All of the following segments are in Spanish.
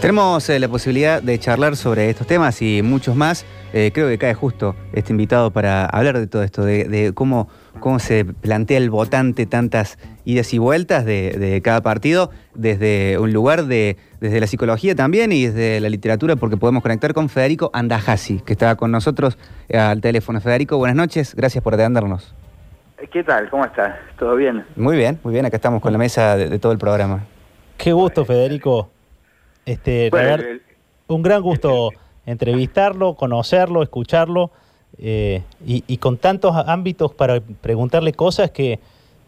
Tenemos eh, la posibilidad de charlar sobre estos temas y muchos más. Eh, creo que cae justo este invitado para hablar de todo esto, de, de cómo, cómo se plantea el votante tantas idas y vueltas de, de cada partido, desde un lugar de, desde la psicología también y desde la literatura, porque podemos conectar con Federico Andajasi, que está con nosotros eh, al teléfono. Federico, buenas noches, gracias por atendernos. ¿Qué tal? ¿Cómo estás? ¿Todo bien? Muy bien, muy bien, acá estamos con la mesa de, de todo el programa. Qué gusto, Federico. Este, Bueno, el- un gran gusto entrevistarlo, conocerlo, escucharlo eh, y, y con tantos ámbitos para preguntarle cosas que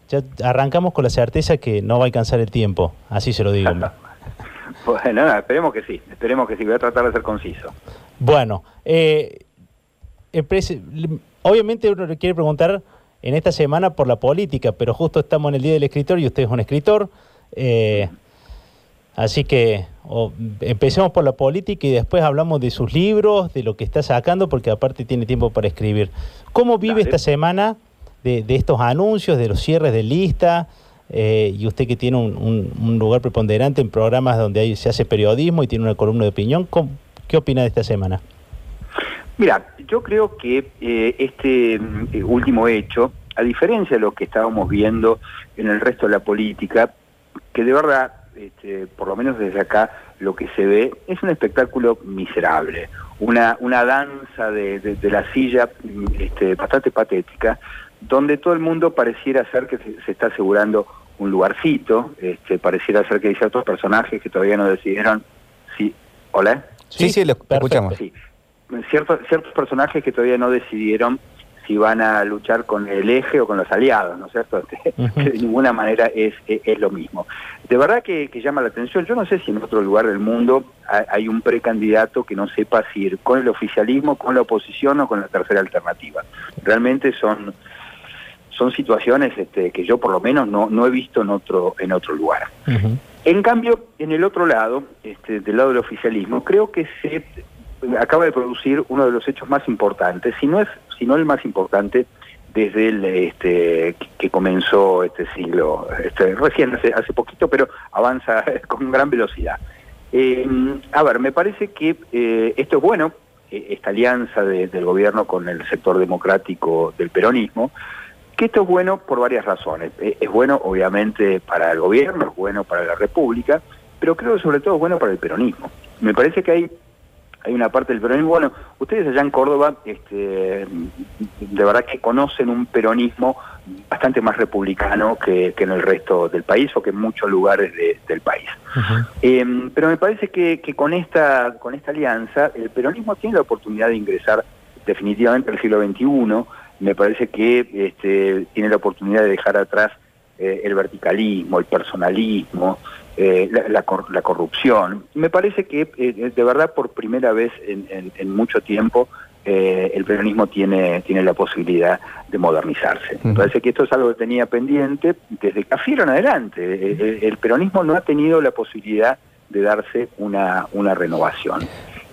ya arrancamos con la certeza que no va a alcanzar el tiempo. Así se lo digo. Bueno, esperemos que sí, esperemos que sí, voy a tratar de ser conciso. Bueno, eh, obviamente uno le quiere preguntar en esta semana por la política, pero justo estamos en el Día del Escritor y usted es un escritor. eh, así que empecemos por la política y después hablamos de sus libros, de lo que está sacando, porque aparte tiene tiempo para escribir. ¿Cómo vive Dale. esta semana de, de estos anuncios, de los cierres de lista? eh, y usted que tiene un, un- un lugar preponderante en programas donde hay- se hace periodismo y tiene una columna de opinión, ¿cómo- ¿qué opina de esta semana? Mira, yo creo que eh, este eh, último hecho, a diferencia de lo que estábamos viendo en el resto de la política, que de verdad, este, por lo menos desde acá, lo que se ve es un espectáculo miserable, una, una danza de, de- de la silla mm, este, bastante patética, donde todo el mundo pareciera ser que se, se está asegurando un lugarcito, este, pareciera ser que hay ciertos personajes que todavía no decidieron si... ¿Hola? Sí, sí, lo escuchamos. Sí. Ciertos, ciertos personajes que todavía no decidieron si van a luchar con el eje o con los aliados, ¿no es cierto? Este, de ninguna manera es, es, es lo mismo. De verdad que, que llama la atención. Yo no sé si en otro lugar del mundo hay, un precandidato que no sepa si ir con el oficialismo, con la oposición o con la tercera alternativa. Realmente son, son situaciones este, que yo por lo menos no, no he visto en otro, en otro lugar. En cambio, en el otro lado, este, del lado del oficialismo, creo que se acaba de producir uno de los hechos más importantes, si no es, si no el más importante desde el este que comenzó este siglo, este, recién hace, poquito, pero avanza con gran velocidad. Eh, a ver, me parece que eh, esto es bueno, eh, esta alianza de- del gobierno con el sector democrático del peronismo, que esto es bueno por varias razones. Es bueno, obviamente, para el gobierno, es bueno para la República, pero creo que sobre todo es bueno para el peronismo. Me parece que hay, hay una parte del peronismo, bueno, ustedes allá en Córdoba, este, de verdad que conocen un peronismo bastante más republicano que, que en el resto del país o que en muchos lugares de- del país. Eh, pero me parece que, que con esta con esta alianza el peronismo tiene la oportunidad de ingresar definitivamente al siglo XXI. Me parece que este, tiene la oportunidad de dejar atrás eh, el verticalismo, el personalismo, eh, la, la cor- la corrupción. Me parece que eh, de verdad por primera vez en, en- en mucho tiempo eh, el peronismo tiene, tiene la posibilidad de modernizarse. Me parece que esto es algo que tenía pendiente desde Cafiero en adelante. Eh, eh, El, peronismo no ha tenido la posibilidad de darse una, una renovación.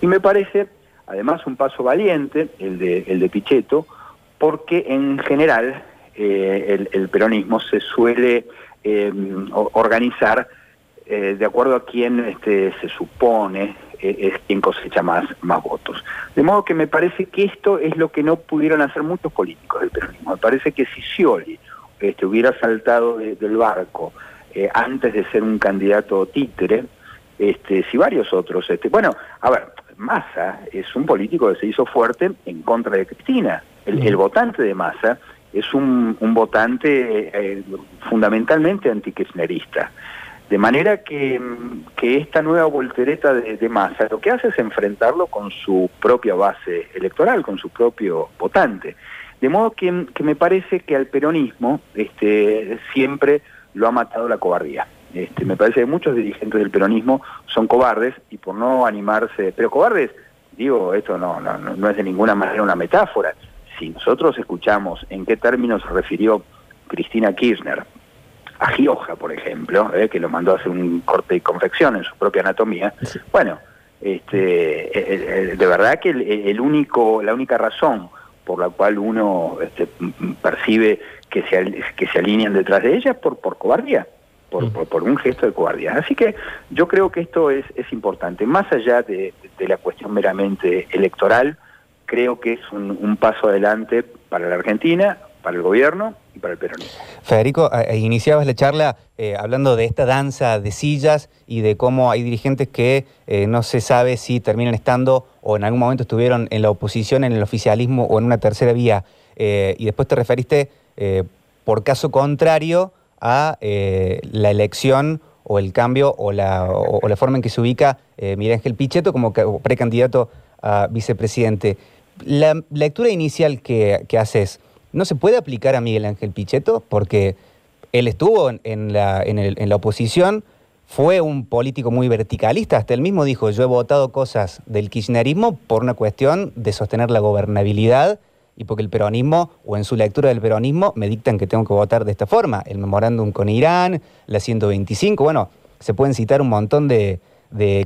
Y me parece, además, un paso valiente el de, el de Pichetto, porque en general eh, el, el peronismo se suele eh, organizar eh, de acuerdo a quién este, se supone eh, es quien cosecha más, más votos. De modo que me parece que esto es lo que no pudieron hacer muchos políticos del peronismo. Me parece que si Scioli este, hubiera saltado de- del barco eh, antes de ser un candidato títere, este, si varios otros, este, bueno, a ver, Massa es un político que se hizo fuerte en contra de Cristina. El, el votante de Massa es un, un votante eh, fundamentalmente antikirchnerista. De manera que, esta nueva voltereta de, Massa lo que hace es enfrentarlo con su propia base electoral, con su propio votante. De modo que, me parece que al peronismo este, siempre lo ha matado la cobardía. Este, me parece que muchos dirigentes del peronismo son cobardes y por no animarse, pero cobardes, digo, esto no, no, no no es de ninguna manera una metáfora. Si nosotros escuchamos en qué términos se refirió Cristina Kirchner a Gioja, por ejemplo, eh, que lo mandó a hacer un corte y confección en su propia anatomía, bueno, este, eh, eh, de verdad que el, el único, la única razón por la cual uno este, percibe que se, que se alinean detrás de ella es por, por cobardía. por, por, un gesto de cobardía. Así que yo creo que esto es, es importante. Más allá de, la cuestión meramente electoral, creo que es un, paso adelante para la Argentina, para el gobierno para el peronismo. Federico, iniciabas la charla eh, hablando de esta danza de sillas y de cómo hay dirigentes que eh, no se sabe si terminan estando o en algún momento estuvieron en la oposición, en el oficialismo o en una tercera vía. Eh, y después te referiste, por caso contrario, a eh, la elección o el cambio o la, o, la forma en que se ubica eh, Miguel Ángel Pichetto como precandidato a vicepresidente. La lectura inicial que, haces, ¿no se puede aplicar a Miguel Ángel Pichetto? Porque él estuvo en, la, oposición, fue un político muy verticalista, hasta él mismo dijo, yo he votado cosas del kirchnerismo por una cuestión de sostener la gobernabilidad y porque el peronismo, o en su lectura del peronismo, me dictan que tengo que votar de esta forma. El memorándum con Irán, la 125, bueno, se pueden citar un montón de,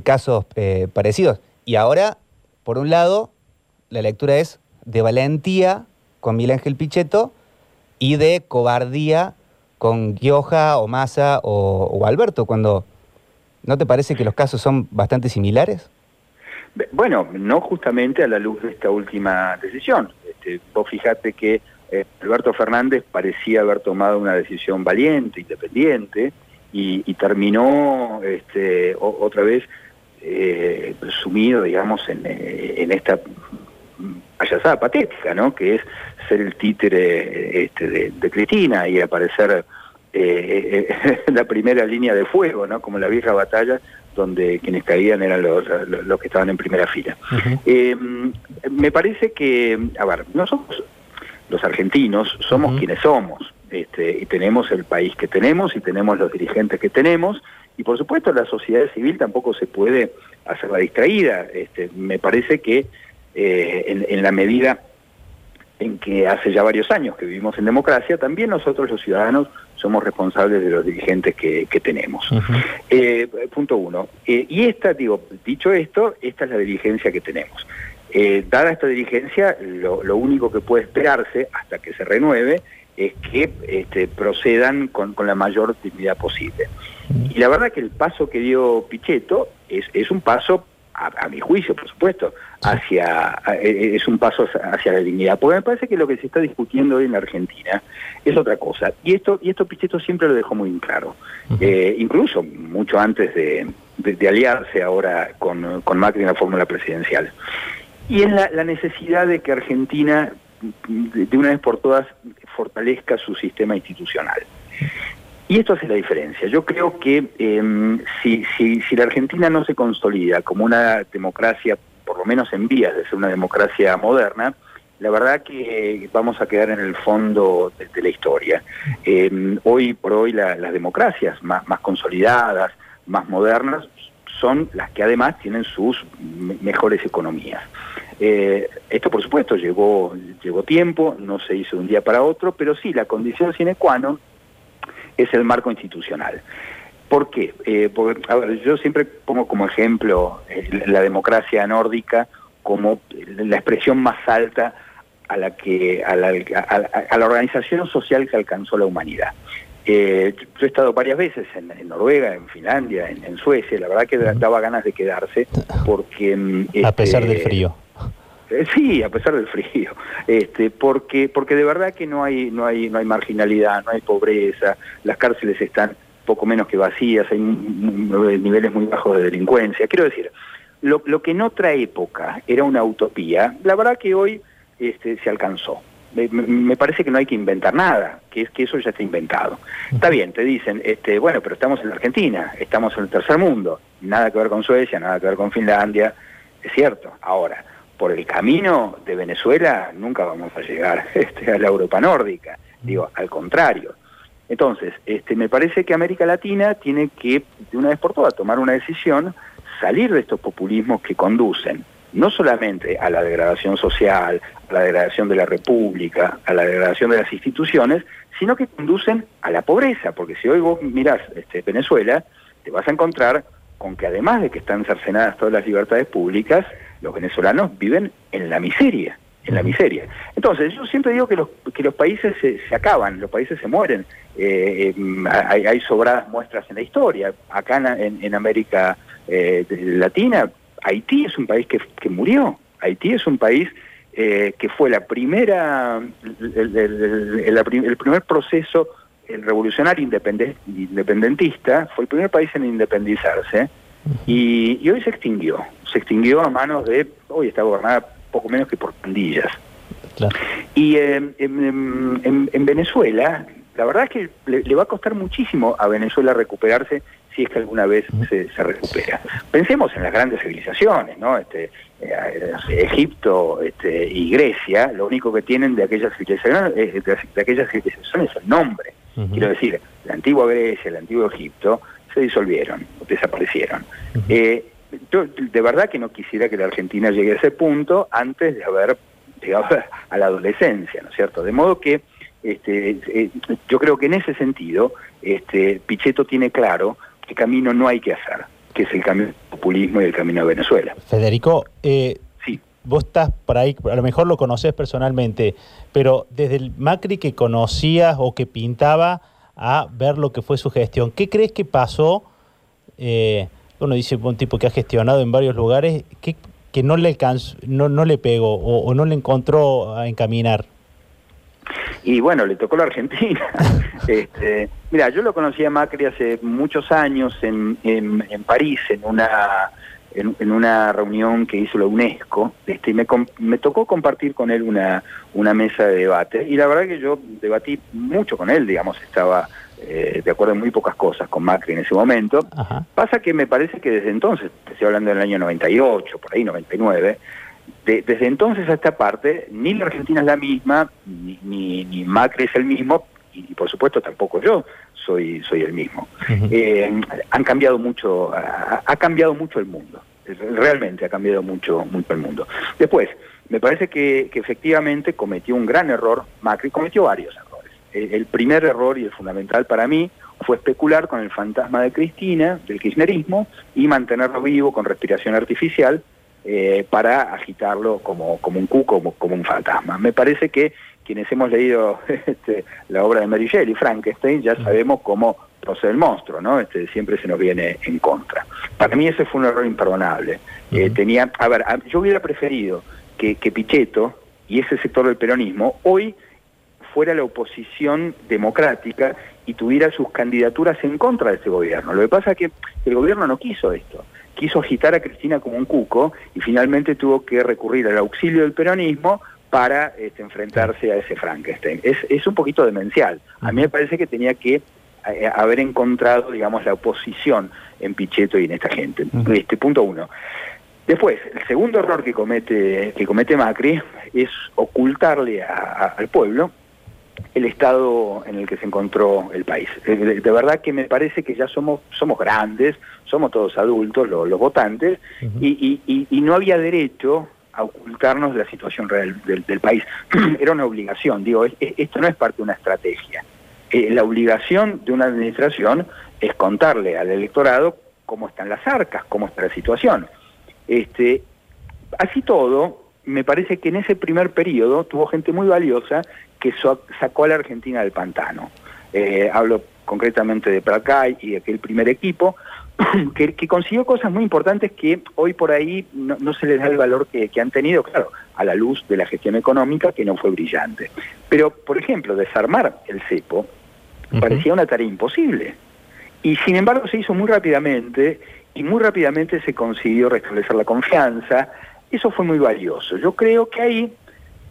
casos eh, parecidos. Y ahora, por un lado, la lectura es de valentía con Miguel Ángel Pichetto y de cobardía con Gioja o Massa o, o Alberto, cuando ¿no te parece que los casos son bastante similares? Bueno, no justamente a la luz de esta última decisión. Este, vos fijate que eh, Alberto Fernández parecía haber tomado una decisión valiente, independiente, y, terminó este, otra vez eh, sumido, digamos, en, eh, en esta payasada patética, ¿no? Que es ser el títere este, de, Cristina y aparecer en la primera línea de fuego, ¿no? Como la vieja batalla donde quienes caían eran los, los, que estaban en primera fila. Eh, me parece que, a ver, nosotros, los argentinos, somos quienes somos, este, y tenemos el país que tenemos, y tenemos los dirigentes que tenemos, y por supuesto la sociedad civil tampoco se puede hacer la distraída. Este, me parece que eh, en la medida en que hace ya varios años que vivimos en democracia, también nosotros los ciudadanos somos responsables de los dirigentes que, tenemos. Eh, punto uno. Eh, y esta, digo, dicho esto, esta es la dirigencia que tenemos. Eh, dada esta dirigencia, lo, único que puede esperarse hasta que se renueve es que este, procedan con, la mayor dignidad posible. Y la verdad que el paso que dio Pichetto es, es un paso a, mi juicio, por supuesto, hacia eh, es un paso hacia la dignidad. Porque me parece que lo que se está discutiendo hoy en la Argentina es otra cosa. Y esto, y esto Pichetto siempre lo dejó muy claro. Eh, incluso mucho antes de, aliarse ahora con, con, Macri en la fórmula presidencial. Y es la, necesidad de que Argentina, de una vez por todas, fortalezca su sistema institucional. Y esto hace la diferencia. Yo creo que em, si, si, si, la Argentina no se consolida como una democracia, por lo menos en vías de ser una democracia moderna, la verdad que vamos a quedar en el fondo de, la historia. Em, hoy por hoy las democracias más, más consolidadas, más modernas, son las que además tienen sus mejores economías. Eh, esto por supuesto llevó, llevó tiempo, no se hizo de un día para otro, pero sí, la condición sine qua non es el marco institucional. ¿Por qué? Eh, porque, a ver, yo siempre pongo como ejemplo eh, la democracia nórdica como la expresión más alta a la que a la, a, la organización social que alcanzó la humanidad. Eh, yo he estado varias veces en, Noruega, en Finlandia, en, Suecia, la verdad que daba ganas de quedarse porque... Mm, a pesar del este, frío. Eh, sí, a pesar del frío, este, porque, porque de verdad que no hay, no hay, no hay marginalidad, no hay pobreza, las cárceles están poco menos que vacías, hay niveles muy bajos de delincuencia. Quiero decir, lo, lo que en otra época era una utopía, la verdad que hoy este, se alcanzó. Me, parece que no hay que inventar nada, que es que eso ya está inventado. Está bien, te dicen, este, bueno, pero estamos en la Argentina, estamos en el tercer mundo, nada que ver con Suecia, nada que ver con Finlandia, es cierto. Ahora, por el camino de Venezuela nunca vamos a llegar este, a la Europa nórdica, digo, al contrario. Entonces, este, me parece que América Latina tiene que, de una vez por todas, tomar una decisión, salir de estos populismos que conducen no solamente a la degradación social, a la degradación de la república, a la degradación de las instituciones, sino que conducen a la pobreza, porque si hoy vos mirás este, Venezuela, te vas a encontrar con que además de que están cercenadas todas las libertades públicas, los venezolanos viven en la miseria. en la miseria. Entonces, yo siempre digo que los, que los países se, acaban, los países se mueren. Eh, hay, hay, sobradas muestras en la historia. Acá en, en América Latina, Haití es un país que, que murió. Haití es un país eh, que fue la primera, el, primer proceso el revolucionario independentista, fue el primer país en independizarse y, hoy se extinguió. Se extinguió a manos de, hoy está gobernada poco menos que por pandillas. Y eh, en, Venezuela, la verdad es que le, va a costar muchísimo a Venezuela recuperarse si es que alguna vez se, recupera. Pensemos en las grandes civilizaciones, ¿no? Este, eh, Egipto este, y Grecia, lo único que tienen de aquellas civilizaciones, eh, de, aquellas civilizaciones es el nombre. Quiero decir, la antigua Grecia, el antiguo Egipto, se disolvieron, desaparecieron. Eh, yo de verdad que no quisiera que la Argentina llegue a ese punto antes de haber llegado a la adolescencia, ¿no es cierto? De modo que este, yo creo que en ese sentido este, Pichetto tiene claro qué camino no hay que hacer, que es el camino del populismo y el camino de Venezuela. Federico, eh, sí. vos estás por ahí, a lo mejor lo conoces personalmente, pero desde el Macri que conocías o que pintaba a ver lo que fue su gestión, ¿qué crees que pasó? Eh, uno dice un tipo que ha gestionado en varios lugares, que, que no le alcanzó, no, no le pegó o no le encontró a encaminar. Y bueno, le tocó la Argentina. este, mira, yo lo conocí a Macri hace muchos años en, en, París, en una, en, una reunión que hizo la UNESCO, este, y me, me tocó compartir con él una, una mesa de debate. Y la verdad que yo debatí mucho con él, digamos, estaba eh, de acuerdo en muy pocas cosas con Macri en ese momento. Pasa que me parece que desde entonces, estoy hablando del año 98, por ahí 99, desde entonces a esta parte, ni la Argentina es la misma, ni, ni, Macri es el mismo, y, por supuesto tampoco yo soy, soy el mismo. Eh, han cambiado mucho, ha, cambiado mucho el mundo, realmente ha cambiado mucho, mucho el mundo. Después, me parece que, efectivamente cometió un gran error, Macri cometió varios errores. El primer error y el fundamental para mí fue especular con el fantasma de Cristina, del kirchnerismo, y mantenerlo vivo con respiración artificial, eh, para agitarlo como, como un cuco, como, como, un fantasma. Me parece que quienes hemos leído este, la obra de Mary Shelley, Frankenstein, ya sabemos cómo procede el monstruo, ¿no? Este, siempre se nos viene en contra. Para mí ese fue un error imperdonable. Eh, tenía, a ver, yo hubiera preferido que, que Pichetto y ese sector del peronismo hoy fuera la oposición democrática y tuviera sus candidaturas en contra de ese gobierno. Lo que pasa es que el gobierno no quiso esto quiso agitar a Cristina como un cuco y finalmente tuvo que recurrir al auxilio del peronismo para este, enfrentarse a ese Frankenstein. Es, es un poquito demencial. A mí me parece que tenía que eh, haber encontrado, digamos, la oposición en Pichetto y en esta gente. Este punto uno. Después, el segundo error que comete, que comete Macri es ocultarle al pueblo el estado en el que se encontró el país. Eh, de, verdad que me parece que ya somos, somos grandes, somos todos adultos, los, votantes, y, no había derecho a ocultarnos de la situación real del, país. Era una obligación, digo, esto no es parte de una estrategia. Eh, la obligación de una administración es contarle al electorado cómo están las arcas, cómo está la situación. Este, así todo, me parece que en ese primer periodo tuvo gente muy valiosa que sacó a la Argentina del pantano. Eh, hablo concretamente de Pracay y de aquel primer equipo, que, consiguió cosas muy importantes que hoy por ahí no, se les da el valor que, han tenido, claro, a la luz de la gestión económica que no fue brillante. Pero, por ejemplo, desarmar el cepo parecía una tarea imposible. Y sin embargo se hizo muy rápidamente y muy rápidamente se consiguió restablecer la confianza. Eso fue muy valioso. Yo creo que ahí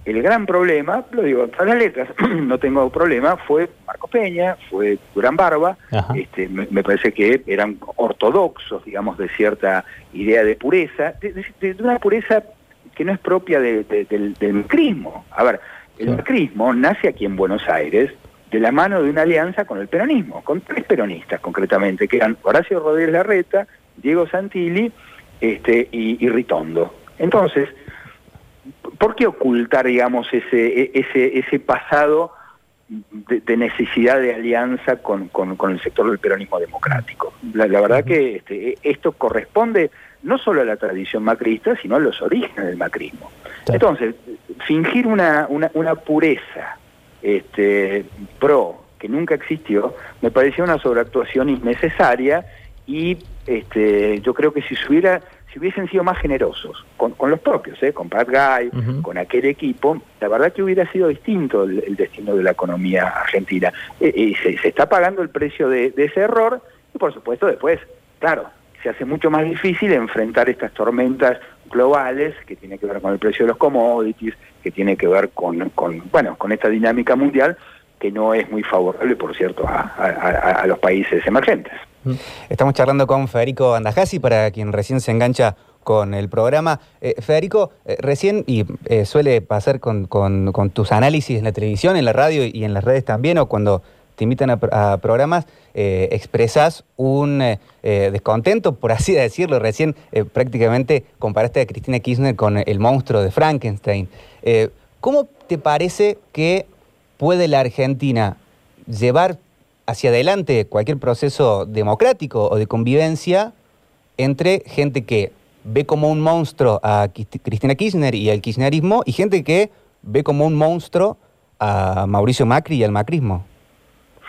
el gran problema, lo digo en las letras, no tengo problema, fue Marco Peña, fue Durán Barba, este, me, parece que eran ortodoxos, digamos, de cierta idea de pureza, de, una pureza que no es propia del, macrismo. A ver, el macrismo nace aquí en Buenos Aires de la mano de una alianza con el peronismo, con tres peronistas concretamente, que eran Horacio Rodríguez Larreta, Diego Santilli este, y, y Ritondo. Entonces, ¿por qué ocultar, digamos, ese, e, ese, ese pasado de, necesidad de alianza con, con, el sector del peronismo democrático? La, verdad que este, esto corresponde no solo a la tradición macrista, sino a los orígenes del macrismo. Entonces, fingir una, una, una pureza este, pro que nunca existió, me parecía una sobreactuación innecesaria y este, yo creo que si se hubiera si hubiesen sido más generosos con, con los propios, ¿eh? con Pat Guy, con aquel equipo, la verdad que hubiera sido distinto el, destino de la economía argentina. Eh, y se, se, está pagando el precio de, de, ese error y por supuesto después, claro, se hace mucho más difícil enfrentar estas tormentas globales que tiene que ver con el precio de los commodities, que tiene que ver con, con bueno, con esta dinámica mundial que no es muy favorable, por cierto, a, los países emergentes. Estamos charlando con Federico Andajasi, para quien recién se engancha con el programa. Eh, Federico, eh, recién, y eh, suele pasar con, tus análisis en la televisión, en la radio y en las redes también, o cuando te invitan a, a programas, expresas un descontento, por así decirlo. Recién prácticamente comparaste a Cristina Kirchner con el monstruo de Frankenstein. ¿Cómo te parece que puede la Argentina llevar hacia adelante cualquier proceso democrático o de convivencia entre gente que ve como un monstruo a Cristina Kirchner y al kirchnerismo y gente que ve como un monstruo a Mauricio Macri y al macrismo.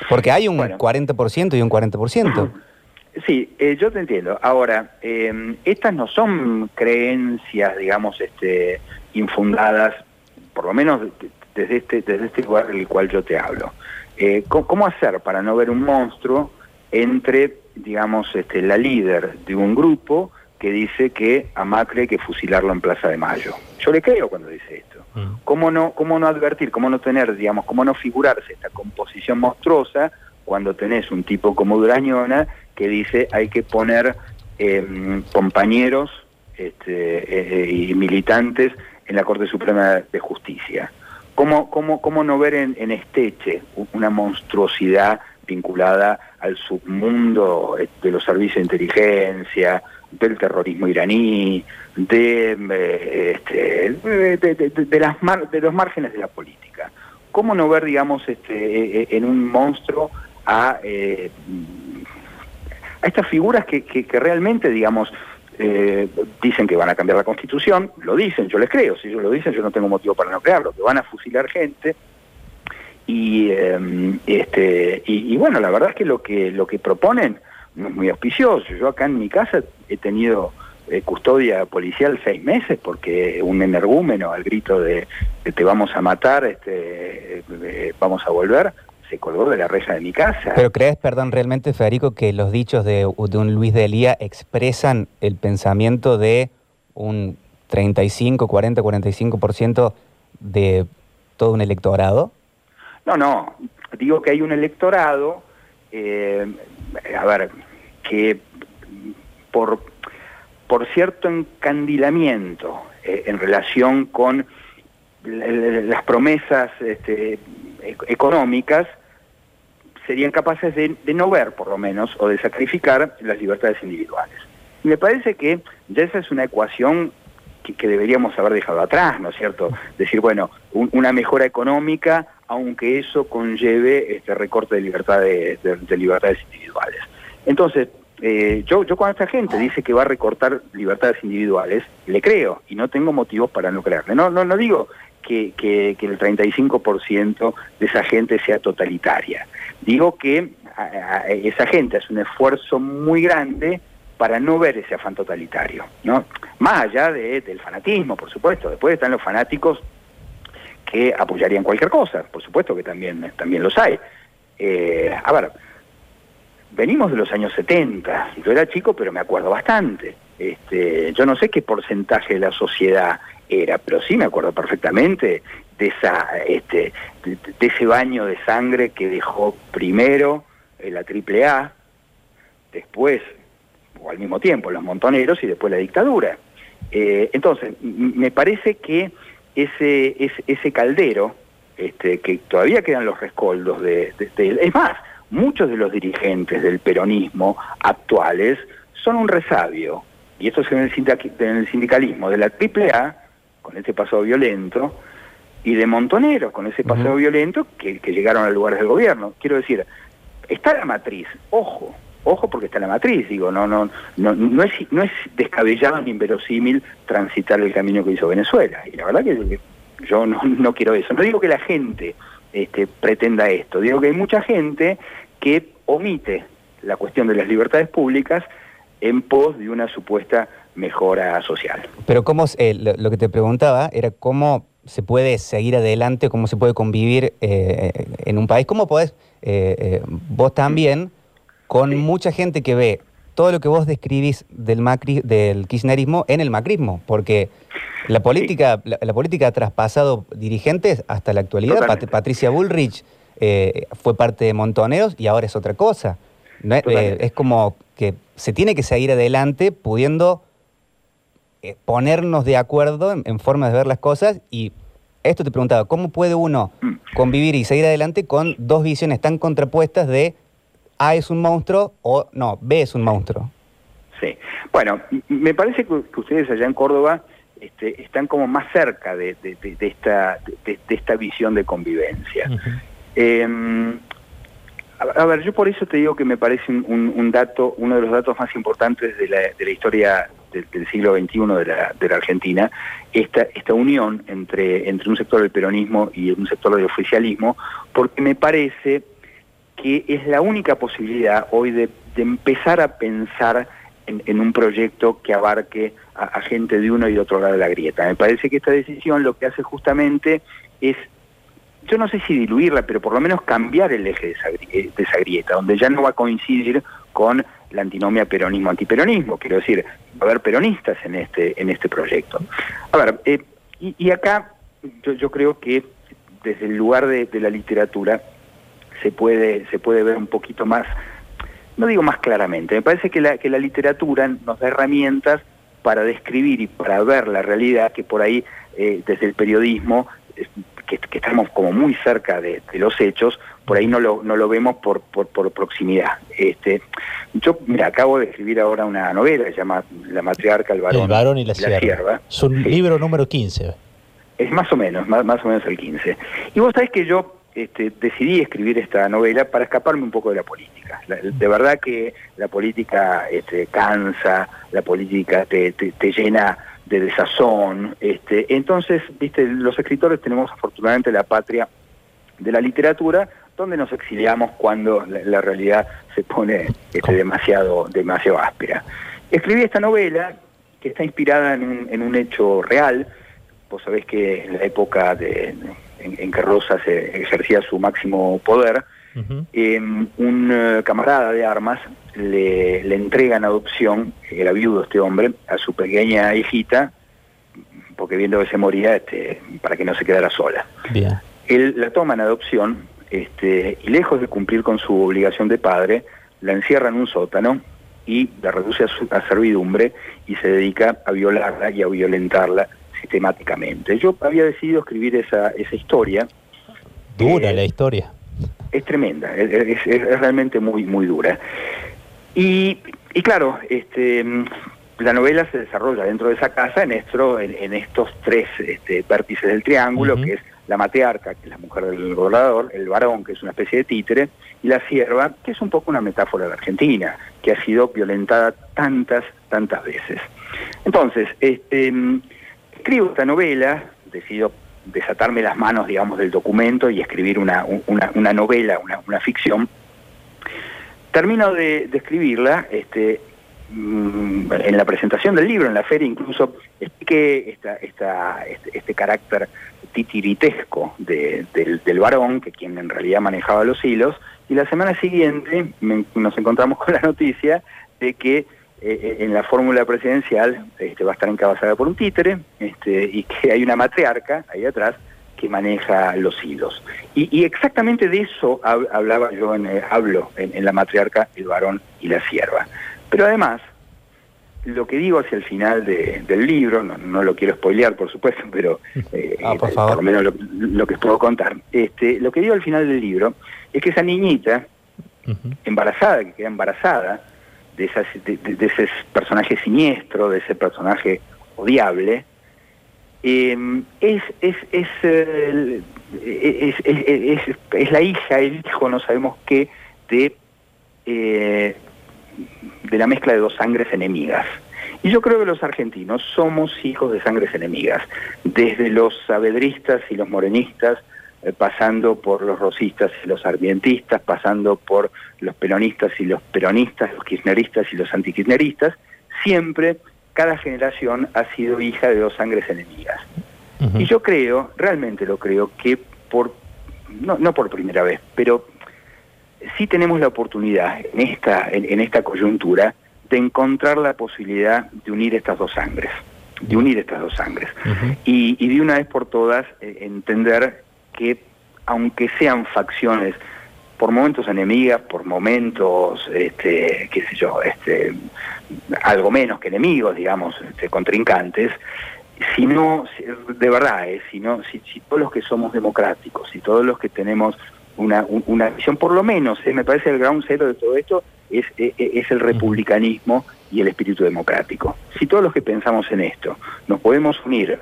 Porque hay un 40% y un 40%. Sí, eh, yo te entiendo. Ahora, eh, estas no son creencias, digamos, este, infundadas, por lo menos desde este, desde este lugar del cual yo te hablo. Eh, ¿Cómo hacer para no ver un monstruo entre, digamos, este, la líder de un grupo que dice que a Macri hay que fusilarlo en Plaza de Mayo? Yo le creo cuando dice esto. Mm. ¿Cómo no, cómo no advertir, cómo no tener, digamos, cómo no figurarse esta composición monstruosa cuando tenés un tipo como Durañona que dice hay que poner em, compañeros este, eh, y militantes en la Corte Suprema de Justicia? ¿Cómo, cómo, cómo no ver en, en Esteche una monstruosidad vinculada al submundo eh, de los servicios de inteligencia, del terrorismo iraní, de, eh, este, de, las de los márgenes de la política. ¿Cómo no ver, digamos, este, eh, en un monstruo a, eh, a estas figuras que, que, que realmente, digamos, eh, dicen que van a cambiar la constitución, lo dicen, yo les creo, si ellos lo dicen yo no tengo motivo para no creerlo, que van a fusilar gente y eh, este y, bueno la verdad es que lo que lo que proponen no es muy auspicioso. Yo acá en mi casa he tenido eh, custodia policial seis meses porque un energúmeno al grito de te vamos a matar, este, vamos a volver, se colgó de la reja de mi casa. Pero crees, perdón, realmente, Federico, que los dichos de, de un Luis de Elía expresan el pensamiento de un 35, 40, 45% de todo un electorado? No, no, digo que hay un electorado, eh, a ver, que por, por cierto encandilamiento eh, en relación con las promesas este, económicas, serían capaces de, de, no ver, por lo menos, o de sacrificar las libertades individuales. Me parece que ya esa es una ecuación que, deberíamos haber dejado atrás, ¿no es cierto? Decir, bueno, un, una mejora económica, aunque eso conlleve este recorte de, libertad de, de, de libertades individuales. Entonces, eh, yo, yo cuando esta gente dice que va a recortar libertades individuales, le creo y no tengo motivos para no creerle. No, no, no digo que, que, que el 35% de esa gente sea totalitaria. Digo que esa gente hace un esfuerzo muy grande para no ver ese afán totalitario, ¿no? Más allá de, del fanatismo, por supuesto. Después están los fanáticos que apoyarían cualquier cosa, por supuesto que también, también los hay. Eh, a ver, venimos de los años 70, yo era chico pero me acuerdo bastante. Este, yo no sé qué porcentaje de la sociedad era, pero sí me acuerdo perfectamente de, esa, este, de, ese baño de sangre que dejó primero la AAA, después, o al mismo tiempo, los montoneros y después la dictadura. Eh, entonces, me parece que ese, ese, ese caldero, este, que todavía quedan los rescoldos de, de, Es más, muchos de los dirigentes del peronismo actuales son un resabio, y esto es en el sindicalismo de la AAA, con ese pasado violento, y de montoneros con ese pasado uh -huh. violento que, que, llegaron a lugares del gobierno. Quiero decir, está la matriz, ojo, ojo porque está la matriz, digo, no, no, no, no es, no es descabellado ni inverosímil transitar el camino que hizo Venezuela. Y la verdad que yo no, no quiero eso. No digo que la gente este, pretenda esto, digo que hay mucha gente que omite la cuestión de las libertades públicas en pos de una supuesta mejora social. Pero cómo, eh, lo, que te preguntaba era cómo se puede seguir adelante, cómo se puede convivir eh, en un país, cómo podés, eh, vos también, con mucha gente que ve todo lo que vos describís del macri, del kirchnerismo en el macrismo, porque la política, la, política ha traspasado dirigentes hasta la actualidad. Patricia Bullrich fue parte de Montoneros y ahora es otra cosa. es como que se tiene que seguir adelante pudiendo eh, ponernos de acuerdo en, formas de ver las cosas y esto te preguntaba, ¿cómo puede uno convivir y seguir adelante con dos visiones tan contrapuestas de A es un monstruo o no, B es un monstruo? Sí, bueno, me parece que, ustedes allá en Córdoba este, están como más cerca de, esta, de, esta visión de convivencia. A, ver, yo por eso te digo que me parece un, dato, uno de los datos más importantes de la, historia del, siglo XXI de la, de la Argentina, esta, esta unión entre, entre un sector del peronismo y un sector del oficialismo, porque me parece que es la única posibilidad hoy de, empezar a pensar en, un proyecto que abarque a, a, gente de uno y de otro lado de la grieta. Me parece que esta decisión lo que hace justamente es yo no sé si diluirla, pero por lo menos cambiar el eje de esa, grieta, donde ya no va a coincidir con la antinomia peronismo-antiperonismo, quiero decir, haber peronistas en este, en este proyecto. A ver, eh, y, acá yo, creo que desde el lugar de, la literatura se puede, se puede ver un poquito más, no digo más claramente, me parece que la, que la literatura nos da herramientas para describir y para ver la realidad que por ahí eh, desde el periodismo que, estamos como muy cerca de, los hechos, por ahí no lo, no lo vemos por, por, proximidad. Este, yo, mira, acabo de escribir ahora una novela que se llama La matriarca, el varón, el varón y la, sierva. Es un libro número 15. Es más o menos, más, más o menos el 15. Y vos sabés que yo este, decidí escribir esta novela para escaparme un poco de la política. de verdad que la política este, cansa, la política te, te llena de desazón. Este, entonces, viste, los escritores tenemos afortunadamente la patria de la literatura, donde nos exiliamos cuando la, realidad se pone este, demasiado, demasiado áspera. Escribí esta novela que está inspirada en un, hecho real. Vos sabés que en la época de, en, que Rosa se ejercía su máximo poder, em, un eh, camarada de armas le, le entrega en adopción, era viudo este hombre, a su pequeña hijita, porque viendo que se moría, este, para que no se quedara sola. Él la toma en adopción este, y lejos de cumplir con su obligación de padre, la encierra en un sótano y la reduce a, su, servidumbre y se dedica a violarla y a violentarla sistemáticamente. Yo había decidido escribir esa, esa historia. Dura la historia. Es tremenda, es, es realmente muy, muy dura. Y, y claro, este, la novela se desarrolla dentro de esa casa en, en, estos tres este, vértices del triángulo, que es la matriarca, que es la mujer del gobernador, el varón, que es una especie de títere, y la sierva, que es un poco una metáfora de Argentina, que ha sido violentada tantas, tantas veces. Entonces, este, escribo esta novela, decido desatarme las manos, digamos, del documento y escribir una, una, novela, una, una ficción, Termino de, escribirla, este, mm, en la presentación del libro, en la feria incluso, expliqué esta, este, este carácter titiritesco del, varón, que quien en realidad manejaba los hilos, y la semana siguiente nos encontramos con la noticia de que eh, eh, en la fórmula presidencial este, va a estar encabezada por un títere este, y que hay una matriarca ahí atrás que maneja los hilos. Y, exactamente de eso hablaba yo, en, eh, hablo en, La matriarca, el varón y la sierva. Pero además, lo que digo hacia el final del libro, no, lo quiero spoilear por supuesto, pero eh, ah, por, lo menos lo, que puedo contar, este, lo que digo al final del libro es que esa niñita, embarazada, que queda embarazada, de, esas, de ese personaje siniestro, de ese personaje odiable, Em, es, es, es, es, la hija, el hijo, no sabemos qué, de, eh, de la mezcla de dos sangres enemigas. Y yo creo que los argentinos somos hijos de sangres enemigas, desde los sabedristas y los morenistas, eh, pasando por los rosistas y los ardientistas, pasando por los peronistas y los peronistas, los kirchneristas y los antikirchneristas, siempre cada generación ha sido hija de dos sangres enemigas. Y yo creo, realmente lo creo, que por, no, no por primera vez, pero sí tenemos la oportunidad en esta, en, esta coyuntura de encontrar la posibilidad de unir estas dos sangres, de unir estas dos sangres. y, y, de una vez por todas eh, entender que aunque sean facciones por momentos enemigas, por momentos, este, qué sé yo, este, algo menos que enemigos, digamos, este, contrincantes, si no, de verdad, eh, si, no, si, todos los que somos democráticos, si todos los que tenemos una, una visión, por lo menos, eh, me parece el ground zero de todo esto es, eh, eh, es el republicanismo y el espíritu democrático. Si todos los que pensamos en esto nos podemos unir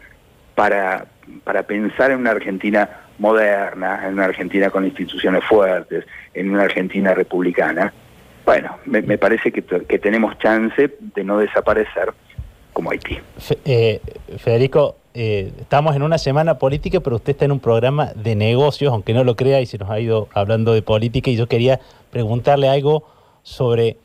para, para pensar en una Argentina moderna, en una Argentina con instituciones fuertes, en una Argentina republicana, bueno, me, parece que, tenemos chance de no desaparecer como Haití. Eh, Federico, eh, estamos en una semana política, pero usted está en un programa de negocios, aunque no lo crea, y se nos ha ido hablando de política, y yo quería preguntarle algo sobre,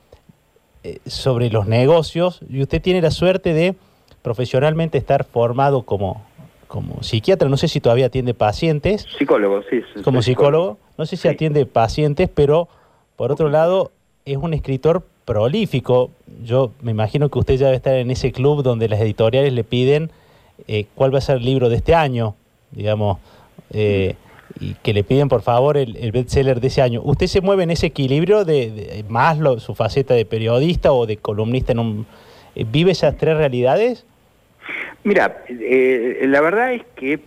eh, sobre los negocios, y usted tiene la suerte de profesionalmente estar formado como, como psiquiatra, no sé si todavía atiende pacientes. Psicólogo, sí. Como psicólogo, no sé si atiende pacientes, pero por otro lado es un escritor prolífico. Yo me imagino que usted ya debe estar en ese club donde las editoriales le piden eh, cuál va a ser el libro de este año, digamos, eh, y que le piden por favor el, el bestseller de ese año. ¿Usted se mueve en ese equilibrio de, más su faceta de periodista o de columnista en un... Eh, ¿Vive esas tres realidades? Mira, eh, la verdad es que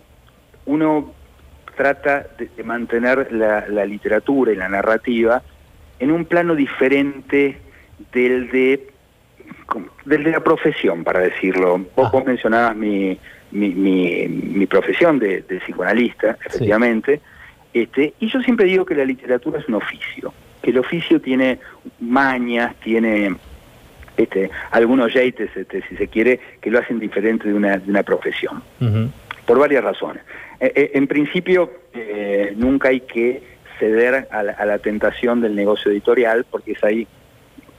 uno trata de, mantener la, literatura y la narrativa en un plano diferente del de, del de la profesión, para decirlo. Vos, vos mencionabas mi, mi, profesión de, psicoanalista, efectivamente, este, y yo siempre digo que la literatura es un oficio, que el oficio tiene mañas, tiene este, algunos yates, este, si se quiere, que lo hacen diferente de una, de una profesión, por varias razones. Eh, eh, en principio, eh, nunca hay que ceder a la, tentación del negocio editorial, porque es ahí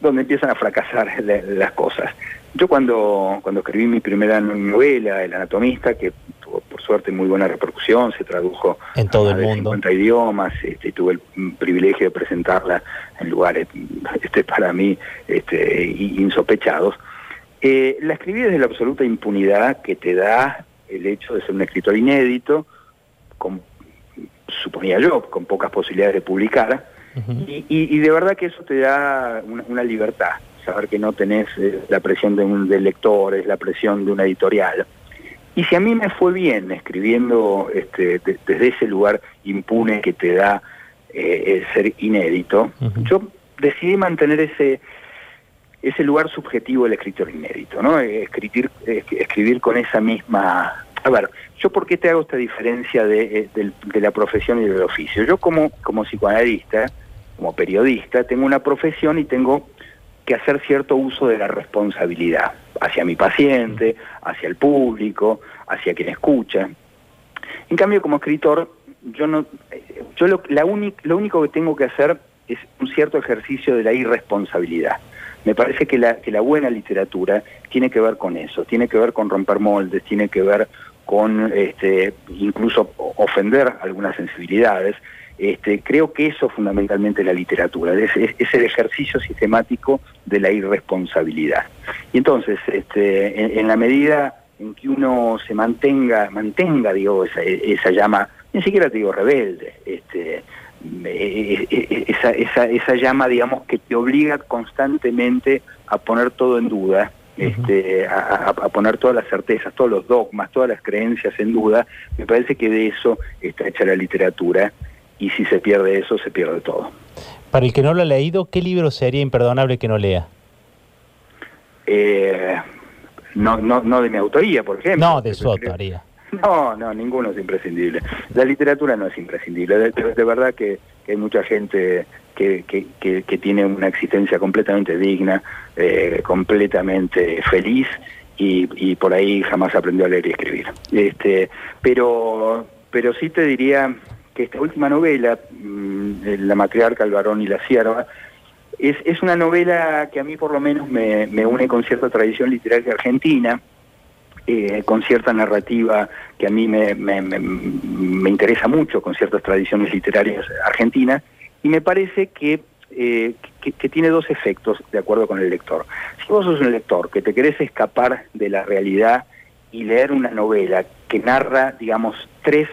donde empiezan a fracasar las cosas. Yo cuando, cuando escribí mi primera novela, El Anatomista, que tuvo por suerte muy buena repercusión, se tradujo en todo el mundo. 50 idiomas, este, tuve el privilegio de presentarla en lugares este, para mí este, insospechados. Eh, la escribí desde la absoluta impunidad que te da el hecho de ser un escritor inédito, con, suponía yo, con pocas posibilidades de publicar, y, de verdad que eso te da una libertad saber que no tenés eh, la presión de, un, de lectores, la presión de una editorial. Y si a mí me fue bien escribiendo este, desde ese lugar impune que te da eh, ser inédito, yo decidí mantener ese ese lugar subjetivo del escritor inédito, ¿no? Escribir, escribir con esa misma... A ver, ¿yo por qué te hago esta diferencia de, eh, de, la profesión y del oficio? Yo como, como psicoanalista, como periodista, tengo una profesión y tengo que hacer cierto uso de la responsabilidad hacia mi paciente, hacia el público, hacia quien escucha. En cambio, como escritor, yo no, yo lo, la lo único que tengo que hacer es un cierto ejercicio de la irresponsabilidad. Me parece que la, que la buena literatura tiene que ver con eso, tiene que ver con romper moldes, tiene que ver con este, incluso ofender algunas sensibilidades, este, creo que eso fundamentalmente es la literatura, es, el ejercicio sistemático de la irresponsabilidad. Y entonces, este, en, la medida en que uno se mantenga, mantenga, digo, esa, llama, ni siquiera te digo rebelde, este, e, e, e, esa, esa, esa llama, digamos, que te obliga constantemente a poner todo en duda, este, a, a, poner todas las certezas, todos los dogmas, todas las creencias en duda, me parece que de eso está hecha la literatura y si se pierde eso, se pierde todo. Para el que no lo ha leído, ¿qué libro sería imperdonable que no lea? Eh, no, no, no de mi autoría, por ejemplo. No, de su autoría. No, no, ninguno es imprescindible. La literatura no es imprescindible. De, verdad que, hay mucha gente que, que, tiene una existencia completamente digna, eh, completamente feliz y, por ahí jamás aprendió a leer y escribir. Este, pero, pero sí te diría que esta última novela, mm, La matriarca, el varón y la sierva, es, es una novela que a mí por lo menos me, me une con cierta tradición literaria argentina, eh, con cierta narrativa que a mí me, me, me, interesa mucho, con ciertas tradiciones literarias argentinas, y me parece que, eh, que, que, tiene dos efectos de acuerdo con el lector. Si vos sos un lector que te querés escapar de la realidad y leer una novela que narra, digamos, tres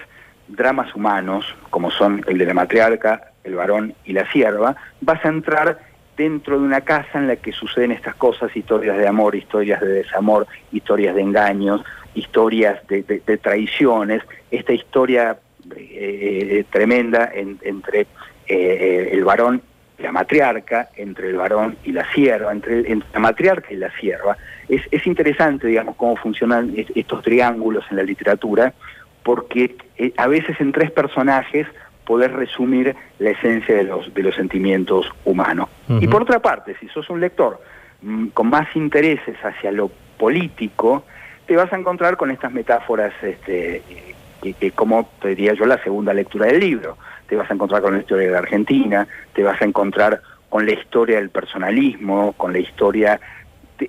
dramas humanos, como son el de la matriarca, el varón y la sierva, vas a entrar dentro de una casa en la que suceden estas cosas, historias de amor, historias de desamor, historias de engaños, historias de, traiciones, esta historia eh, tremenda entre eh, el varón y la matriarca, entre el varón y la sierva, entre, la matriarca y la sierva. Es, es, interesante, digamos, cómo funcionan estos triángulos en la literatura, porque eh, a veces en tres personajes poder resumir la esencia de los, de los sentimientos humanos. Y por otra parte, si sos un lector mm, con más intereses hacia lo político, te vas a encontrar con estas metáforas, este, que, como te diría yo, la segunda lectura del libro. Te vas a encontrar con la historia de la Argentina, te vas a encontrar con la historia del personalismo, con la historia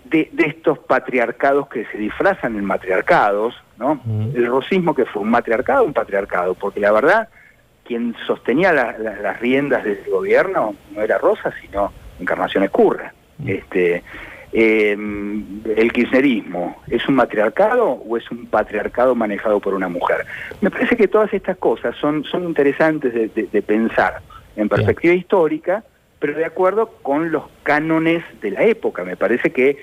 de, estos patriarcados que se disfrazan en matriarcados, ¿no? El rosismo que fue un matriarcado, un patriarcado, porque la verdad quien sostenía las riendas del gobierno no era Rosa, sino Encarnación Escurra. Mm. Este, eh, el kirchnerismo, ¿es un matriarcado o es un patriarcado manejado por una mujer? Me parece que todas estas cosas son, son interesantes de, pensar en perspectiva histórica, pero de acuerdo con los cánones de la época. Me parece que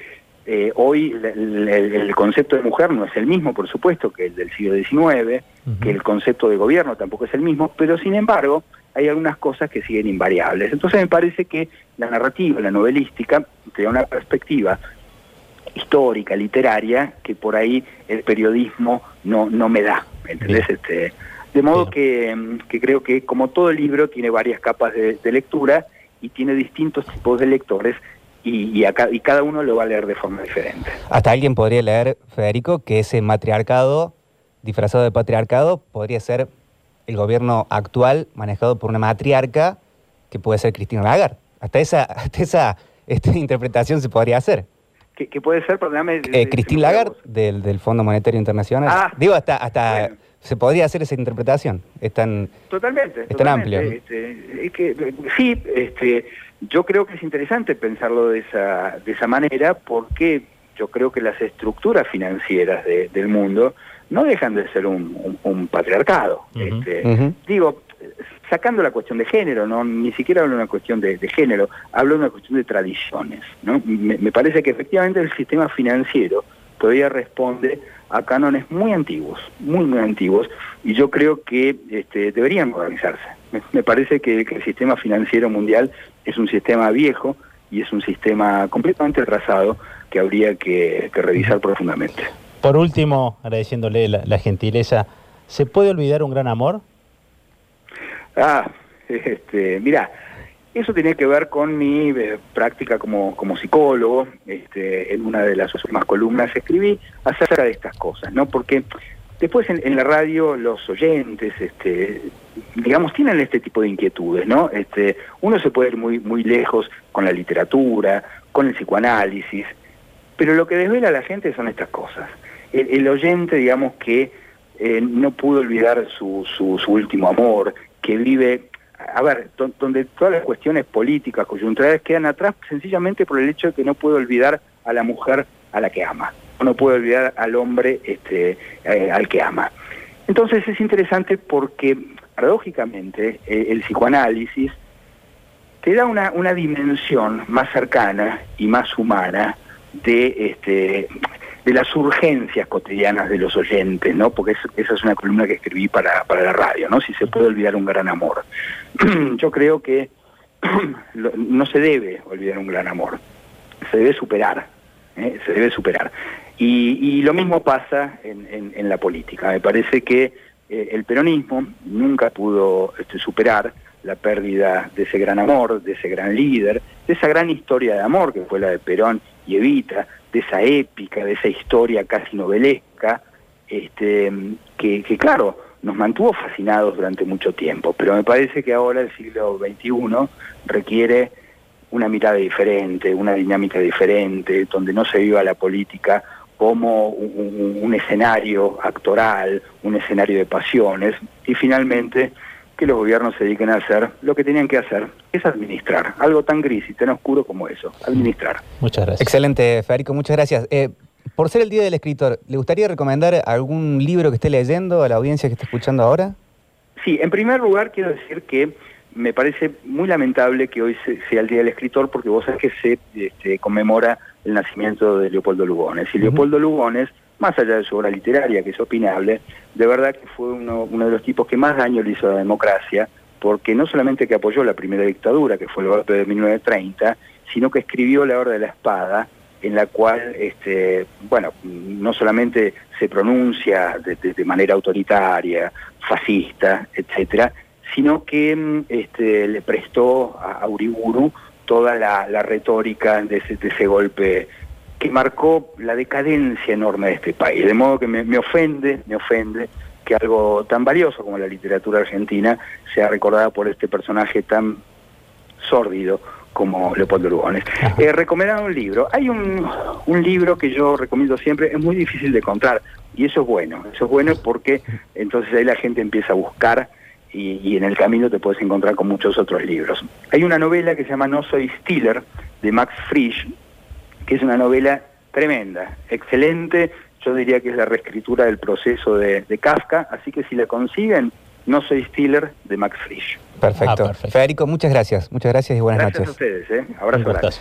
eh, hoy el, concepto de mujer no es el mismo, por supuesto, que el del siglo XIX, que el concepto de gobierno tampoco es el mismo, pero sin embargo hay algunas cosas que siguen invariables. Entonces me parece que la narrativa, la novelística, te da una perspectiva histórica, literaria, que por ahí el periodismo no, no me da. ¿entendés? Este, de modo que, creo que como todo libro tiene varias capas de lectura y tiene distintos tipos de lectores y, y, cada uno lo va a leer de forma diferente. Hasta alguien podría leer, Federico, que ese matriarcado, disfrazado de patriarcado, podría ser el gobierno actual manejado por una matriarca que puede ser Cristina Lagarde. Hasta esa, hasta esa esta interpretación se podría hacer. ¿Qué, puede ser? Perdóname. Eh, Cristina Lagarde, del, del, Fondo Monetario Internacional. Ah, Digo, hasta, hasta se podría hacer esa interpretación. Es tan, totalmente. Es tan amplio. Este, es que, sí, este, yo creo que es interesante pensarlo de esa, de esa manera porque yo creo que las estructuras financieras del mundo no dejan de ser un, un, patriarcado. este, Digo, sacando la cuestión de género, no ni siquiera hablo de una cuestión de, género, hablo de una cuestión de tradiciones. ¿no? Me, me, parece que efectivamente el sistema financiero todavía responde a cánones muy antiguos, muy, muy antiguos, y yo creo que este, deberían organizarse. Me, parece que, el sistema financiero mundial es un sistema viejo y es un sistema completamente atrasado que habría que, revisar profundamente. Por último, agradeciéndole la, gentileza, ¿se puede olvidar un gran amor? Ah, este, mira, eso tenía que ver con mi eh, práctica como, como psicólogo. Este, en una de las últimas columnas escribí acerca de estas cosas, ¿no? Porque después en, la radio los oyentes, este, digamos, tienen este tipo de inquietudes, ¿no? Este, uno se puede ir muy, muy lejos con la literatura, con el psicoanálisis, pero lo que desvela a la gente son estas cosas. El, oyente, digamos, que eh, no pudo olvidar su, su, su último amor, que vive a ver, donde todas las cuestiones políticas, coyunturales quedan atrás sencillamente por el hecho de que no puede olvidar a la mujer a la que ama, no puede olvidar al hombre este, eh, al que ama. Entonces es interesante porque, paradójicamente, eh, el psicoanálisis te da una, una dimensión más cercana y más humana de este, de las urgencias cotidianas de los oyentes, ¿no? Porque esa es una columna que escribí para, para la radio, ¿no? Si se puede olvidar un gran amor. Yo creo que no se debe olvidar un gran amor, se debe superar, ¿eh? se debe superar. Y, lo mismo pasa en, la política. Me parece que eh, el peronismo nunca pudo este, superar la pérdida de ese gran amor, de ese gran líder, de esa gran historia de amor que fue la de Perón y Evita, de esa épica, de esa historia casi novelesca, este, que, que claro, nos mantuvo fascinados durante mucho tiempo, pero me parece que ahora el siglo XXI requiere una mirada diferente, una dinámica diferente, donde no se viva la política como un, un, escenario actoral, un escenario de pasiones, y finalmente que los gobiernos se dediquen a hacer lo que tenían que hacer, es administrar, algo tan gris y tan oscuro como eso, administrar. Muchas gracias. Excelente, Federico, muchas gracias. Eh, por ser el Día del Escritor, ¿le gustaría recomendar algún libro que esté leyendo a la audiencia que está escuchando ahora? Sí, en primer lugar quiero decir que me parece muy lamentable que hoy sea el Día del Escritor porque vos sabés que se este, conmemora el nacimiento de Leopoldo Lugones. Y Leopoldo Lugones, más allá de su obra literaria, que es opinable, de verdad que fue uno, de los tipos que más daño le hizo a la democracia, porque no solamente que apoyó la primera dictadura, que fue el golpe de 1930, sino que escribió La Hora de la Espada, en la cual, este, bueno, no solamente se pronuncia de, manera autoritaria, fascista, etcétera, sino que mm, este, le prestó a Uriburu toda la, retórica de ese, golpe que marcó la decadencia enorme de este país. De modo que me, ofende, me ofende que algo tan valioso como la literatura argentina sea recordada por este personaje tan sórdido como Leopoldo Lugones. Eh, recomendar un libro. Hay un, un libro que yo recomiendo siempre, es muy difícil de encontrar, y eso es bueno, eso es bueno porque entonces ahí la gente empieza a buscar y, en el camino te puedes encontrar con muchos otros libros. Hay una novela que se llama No soy Stiller, de Max Frisch, que es una novela tremenda, excelente, yo diría que es la reescritura del proceso de, Kafka, así que si la consiguen, No soy Stiller, de Max Frisch. Perfecto. Ah, Federico, muchas gracias, muchas gracias y buenas noches. Gracias a ustedes, ¿eh? abrazo.